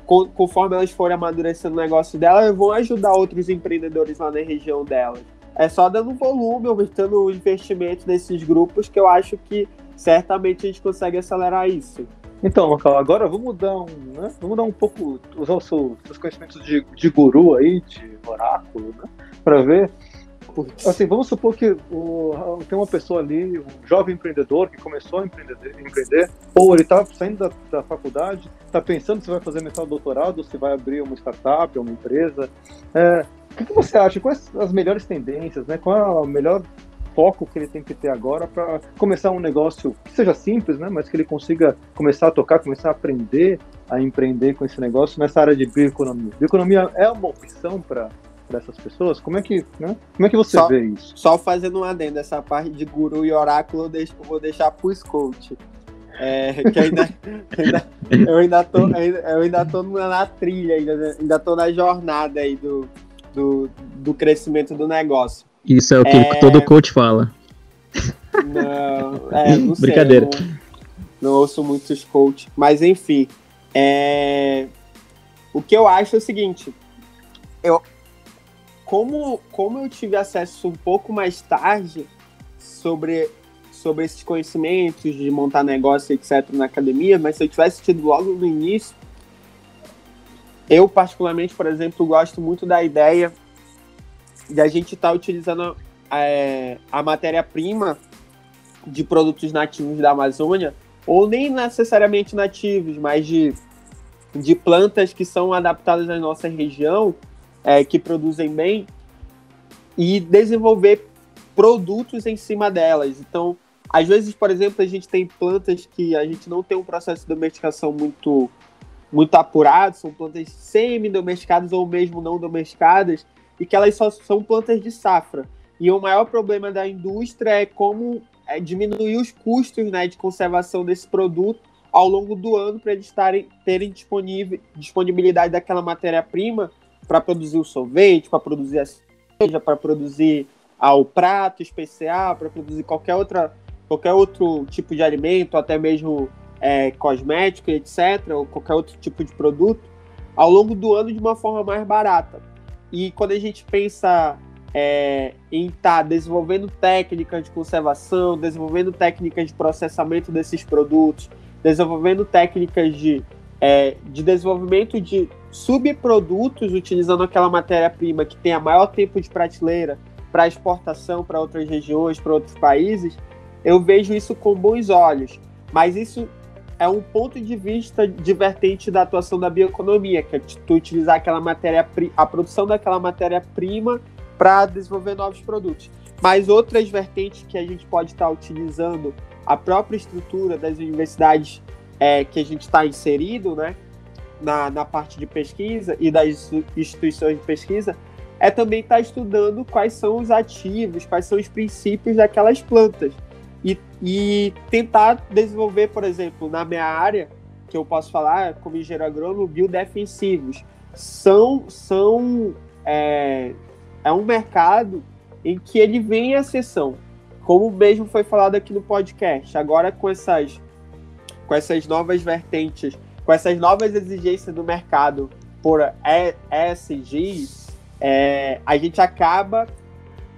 conforme elas forem amadurecendo o negócio dela, vão ajudar outros empreendedores lá na região delas. É só dando volume, aumentando o investimento nesses grupos, que eu acho que certamente a gente consegue acelerar isso. Então, Macau, agora vamos dar um, né? Vamos dar um pouco os nossos conhecimentos de, de guru aí, de oráculo, né? Para ver Assim, vamos supor que o, tem uma pessoa ali, um jovem empreendedor que começou a empreender, empreender ou ele está saindo da, da faculdade, está pensando se vai fazer mestrado doutorado, se vai abrir uma startup, uma empresa. É, o que, que, você acha? Quais as melhores tendências, né? Qual é o melhor foco que ele tem que ter agora para começar um negócio que seja simples, né? Mas que ele consiga começar a tocar, começar a aprender a empreender com esse negócio nessa área de bioeconomia. Bioeconomia é uma opção para para essas pessoas? Como é que, né? Como é que você só, vê isso? Só fazendo um adendo, essa parte de guru e oráculo eu, deixo, eu vou deixar para o coach. É, que ainda, <laughs> ainda, eu ainda tô, eu ainda tô na trilha, ainda, ainda tô na jornada aí do, do, do crescimento do negócio. Isso é o que é... todo coach fala. Não, é, <laughs> não Brincadeira. Sei, não, não, ouço muitos coach, mas enfim. É... O que eu acho é o seguinte, eu, como, como eu tive acesso um pouco mais tarde sobre, sobre esses conhecimentos de montar negócio, etc., na academia, mas se eu tivesse tido logo no início, eu, particularmente, por exemplo, gosto muito da ideia de a gente estar tá utilizando é, a matéria-prima de produtos nativos da Amazônia, ou nem necessariamente nativos, mas de, de plantas que são adaptadas à nossa região é, que produzem bem e desenvolver produtos em cima delas. Então, às vezes, por exemplo, a gente tem plantas que a gente não tem um processo de domesticação muito muito apurado, são plantas semi-domesticadas ou mesmo não domesticadas, e que elas só são plantas de safra. E o maior problema da indústria é como é, diminuir os custos né, de conservação desse produto ao longo do ano para eles tarem, terem disponibilidade daquela matéria-prima para produzir o sorvete, para produzir a cerveja, para produzir ah, o prato especial, para produzir qualquer, outra, qualquer outro tipo de alimento, até mesmo é, cosmético, etc., ou qualquer outro tipo de produto, ao longo do ano de uma forma mais barata. E quando a gente pensa é, em estar tá desenvolvendo técnicas de conservação, desenvolvendo técnicas de processamento desses produtos, desenvolvendo técnicas de, é, de desenvolvimento de subprodutos utilizando aquela matéria-prima que tem a maior tempo de prateleira para exportação para outras regiões, para outros países, eu vejo isso com bons olhos. Mas isso é um ponto de vista divertente da atuação da bioeconomia, que é tu utilizar aquela matéria a produção daquela matéria-prima para desenvolver novos produtos. Mas outras vertentes que a gente pode estar utilizando a própria estrutura das universidades é, que a gente está inserido, né? Na, na parte de pesquisa e das instituições de pesquisa é também estar tá estudando quais são os ativos, quais são os princípios daquelas plantas. E, e tentar desenvolver, por exemplo, na minha área, que eu posso falar como engenheiro agrônomo, biodefensivos. São, são é, é um mercado em que ele vem em ascensão, como mesmo foi falado aqui no podcast. Agora com essas, com essas novas vertentes, com essas novas exigências do mercado por ESG, é, a gente acaba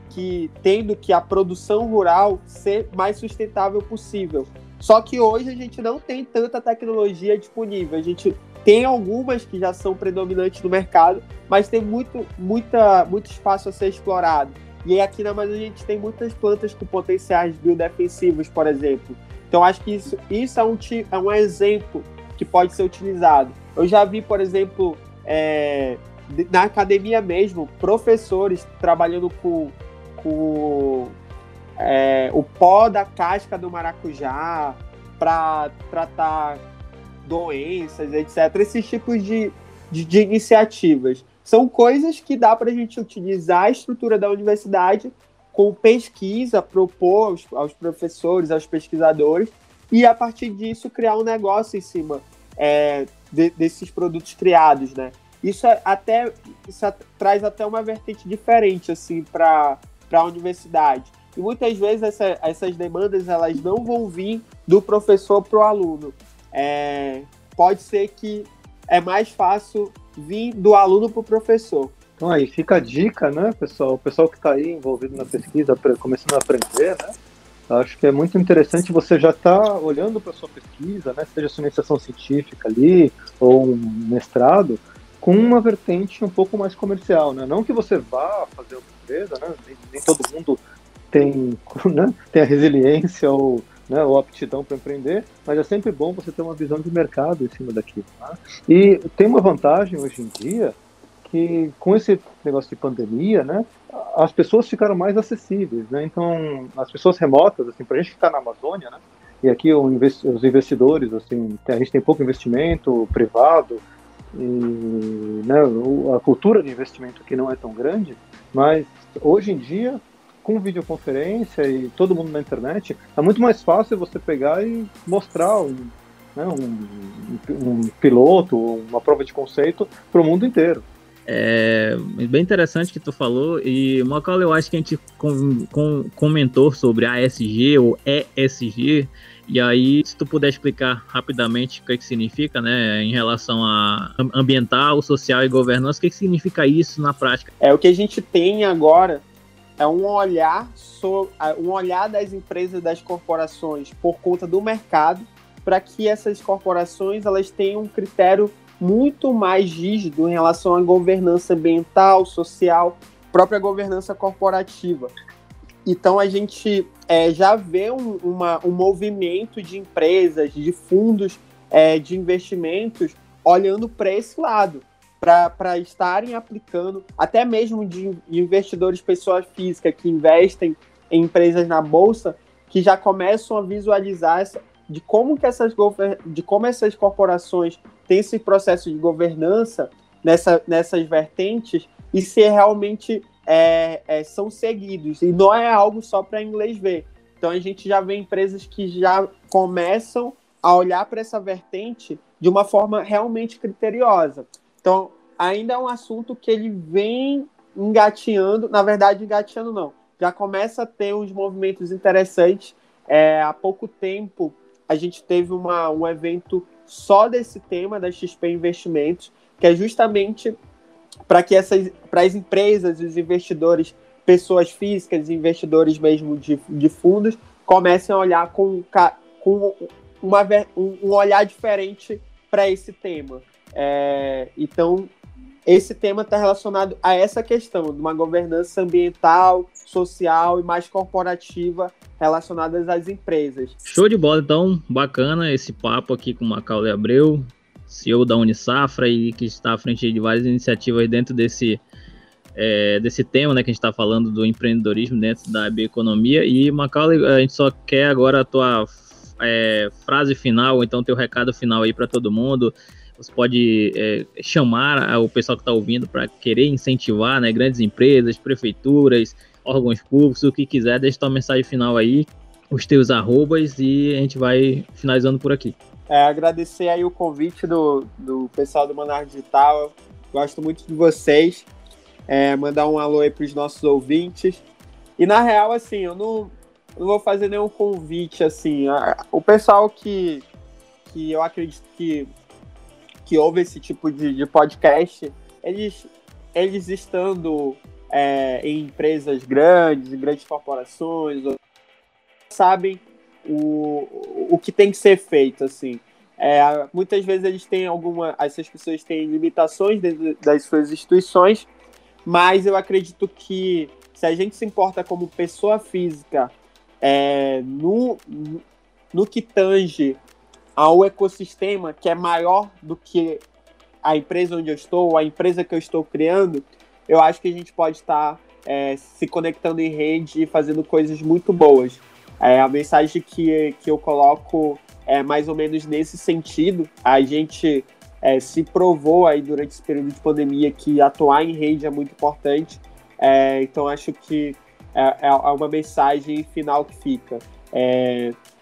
que tendo que a produção rural ser mais sustentável possível. Só que hoje a gente não tem tanta tecnologia disponível. A gente tem algumas que já são predominantes no mercado, mas tem muito, muita, muito espaço a ser explorado. E aqui na Amazônia a gente tem muitas plantas com potenciais biodefensivos, por exemplo. Então acho que isso, isso é, um, é um exemplo que pode ser utilizado. Eu já vi, por exemplo, é, na academia mesmo, professores trabalhando com, com é, o pó da casca do maracujá para tratar doenças, etc. Esses tipos de, de, de iniciativas. São coisas que dá para a gente utilizar a estrutura da universidade com pesquisa, propor aos, aos, professores, aos pesquisadores, e a partir disso criar um negócio em cima é, de, desses produtos criados, né? Isso é até isso traz até uma vertente diferente assim para a universidade. E muitas vezes essa, essas demandas elas não vão vir do professor para o aluno. É, pode ser que é mais fácil vir do aluno para o professor. Então aí fica a dica, né, pessoal? O pessoal que está aí envolvido na pesquisa, começando a aprender, né? Acho que é muito interessante você já estar tá olhando para sua pesquisa, né, seja sua iniciação científica ali ou um mestrado, com uma vertente um pouco mais comercial, né? Não que você vá fazer uma empresa, né? Nem, nem todo mundo tem, <laughs> né, tem a resiliência ou, né, ou aptidão para empreender, mas é sempre bom você ter uma visão de mercado em cima daquilo. Tá? E tem uma vantagem hoje em dia que com esse negócio de pandemia, né, as pessoas ficaram mais acessíveis, né? Então, as pessoas remotas, assim, para a gente que está na Amazônia, né, e aqui os investidores, assim, a gente tem pouco investimento privado, e né, a cultura de investimento aqui não é tão grande, mas hoje em dia com videoconferência e todo mundo na internet, é muito mais fácil você pegar e mostrar um, né, um, um piloto, uma prova de conceito para o mundo inteiro. É bem interessante que tu falou e Macaulay, eu acho que a gente com, com, comentou sobre ASG ou ESG e aí se tu puder explicar rapidamente o que, é que significa, né, em relação a ambiental, social e governança, o que, é que significa isso na prática? É o que a gente tem agora é um olhar sobre, um olhar das empresas, das corporações por conta do mercado, para que essas corporações elas tenham um critério muito mais rígido em relação à governança ambiental, social, própria governança corporativa. Então a gente é, já vê um, uma, um movimento de empresas, de fundos é, de investimentos olhando para esse lado para estarem aplicando, até mesmo de investidores pessoa física que investem em empresas na bolsa, que já começam a visualizar essa, de como que essas de como essas corporações têm esse processo de governança nessa, nessas vertentes e se realmente é, é, são seguidos e não é algo só para inglês ver. Então a gente já vê empresas que já começam a olhar para essa vertente de uma forma realmente criteriosa. Então, ainda é um assunto que ele vem engateando, na verdade, engateando não, já começa a ter uns movimentos interessantes. É, há pouco tempo, a gente teve uma, um evento só desse tema da XP Investimentos, que é justamente para que essas para as empresas, os investidores, pessoas físicas, investidores mesmo de, de fundos, comecem a olhar com, com uma, um, olhar diferente para esse tema. É, então, esse tema está relacionado a essa questão de uma governança ambiental, social e mais corporativa relacionadas às empresas. Show de bola, então, bacana esse papo aqui com o Macaulay Abreu, CEO da Unisafra e que está à frente de várias iniciativas dentro desse é, desse tema, né, que a gente está falando do empreendedorismo dentro da bioeconomia. E Macaulay, a gente só quer agora a tua é, frase final, então teu recado final aí para todo mundo. Você pode é, chamar o pessoal que está ouvindo para querer incentivar né, grandes empresas, prefeituras, órgãos públicos, o que quiser. Deixa tua mensagem final aí, os teus arrobas e a gente vai finalizando por aqui. É, agradecer aí o convite do, do pessoal do Manar Digital. Gosto muito de vocês. É, mandar um alô aí para os nossos ouvintes. E na real, assim, eu não, não vou fazer nenhum convite, assim. O pessoal que, que eu acredito que, que ouve esse tipo de, de podcast, eles, eles estando é, em empresas grandes, grandes corporações, sabem o, o que tem que ser feito, assim. É, muitas vezes eles têm alguma, essas pessoas têm limitações dentro das suas instituições, mas eu acredito que se a gente se importa como pessoa física é, no, no que tange ao ecossistema que é maior do que a empresa onde eu estou, a empresa que eu estou criando, eu acho que a gente pode estar é, se conectando em rede e fazendo coisas muito boas. É, a mensagem que, que eu coloco é mais ou menos nesse sentido. A gente é, se provou aí durante esse período de pandemia que atuar em rede é muito importante. É, então acho que é, é, uma mensagem final que fica.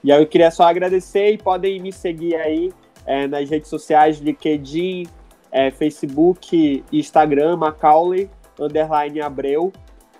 E aí eu queria só agradecer e podem me seguir aí é, nas redes sociais, LinkedIn, é, Facebook Instagram, Macaulay, underline Abreu,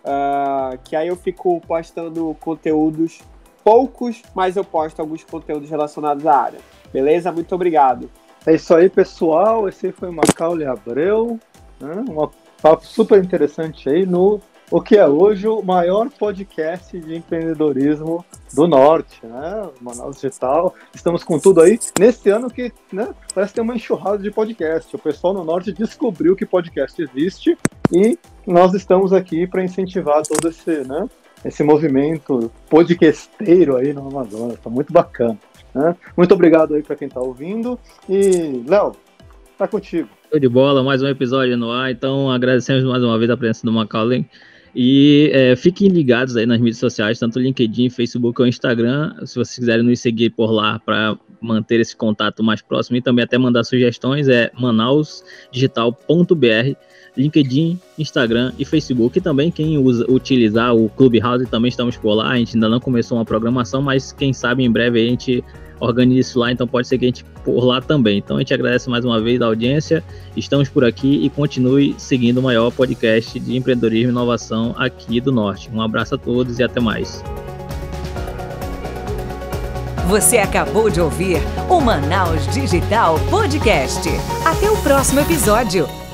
uh, que aí eu fico postando conteúdos poucos, mas eu posto alguns conteúdos relacionados à área. Beleza? Muito obrigado. É isso aí, pessoal. Esse foi o Macaulay Abreu. Né? Um papo super interessante aí no o que é hoje o maior podcast de empreendedorismo do Norte, né? Manaus Digital. Estamos com tudo aí. Nesse ano que né, parece ter uma enxurrada de podcast. O pessoal no Norte descobriu que podcast existe e nós estamos aqui para incentivar todo esse, né, esse movimento podcasteiro aí no Amazonas. Tá muito bacana. Né? Muito obrigado aí para quem está ouvindo. E, Léo, tá contigo. De bola, mais um episódio no ar. Então, agradecemos mais uma vez a presença do Macaulay. E é, fiquem ligados aí nas mídias sociais, tanto LinkedIn, Facebook ou Instagram, se vocês quiserem nos seguir por lá para manter esse contato mais próximo e também até mandar sugestões, é manausdigital.br LinkedIn, Instagram e Facebook. E também quem usa, utilizar o Clubhouse também estamos por lá. A gente ainda não começou uma programação, mas quem sabe em breve a gente organiza isso lá, então pode ser que a gente por lá também. Então a gente agradece mais uma vez a audiência, estamos por aqui e continue seguindo o maior podcast de empreendedorismo e inovação aqui do Norte. Um abraço a todos e até mais. Você acabou de ouvir o Manaus Digital Podcast. Até o próximo episódio.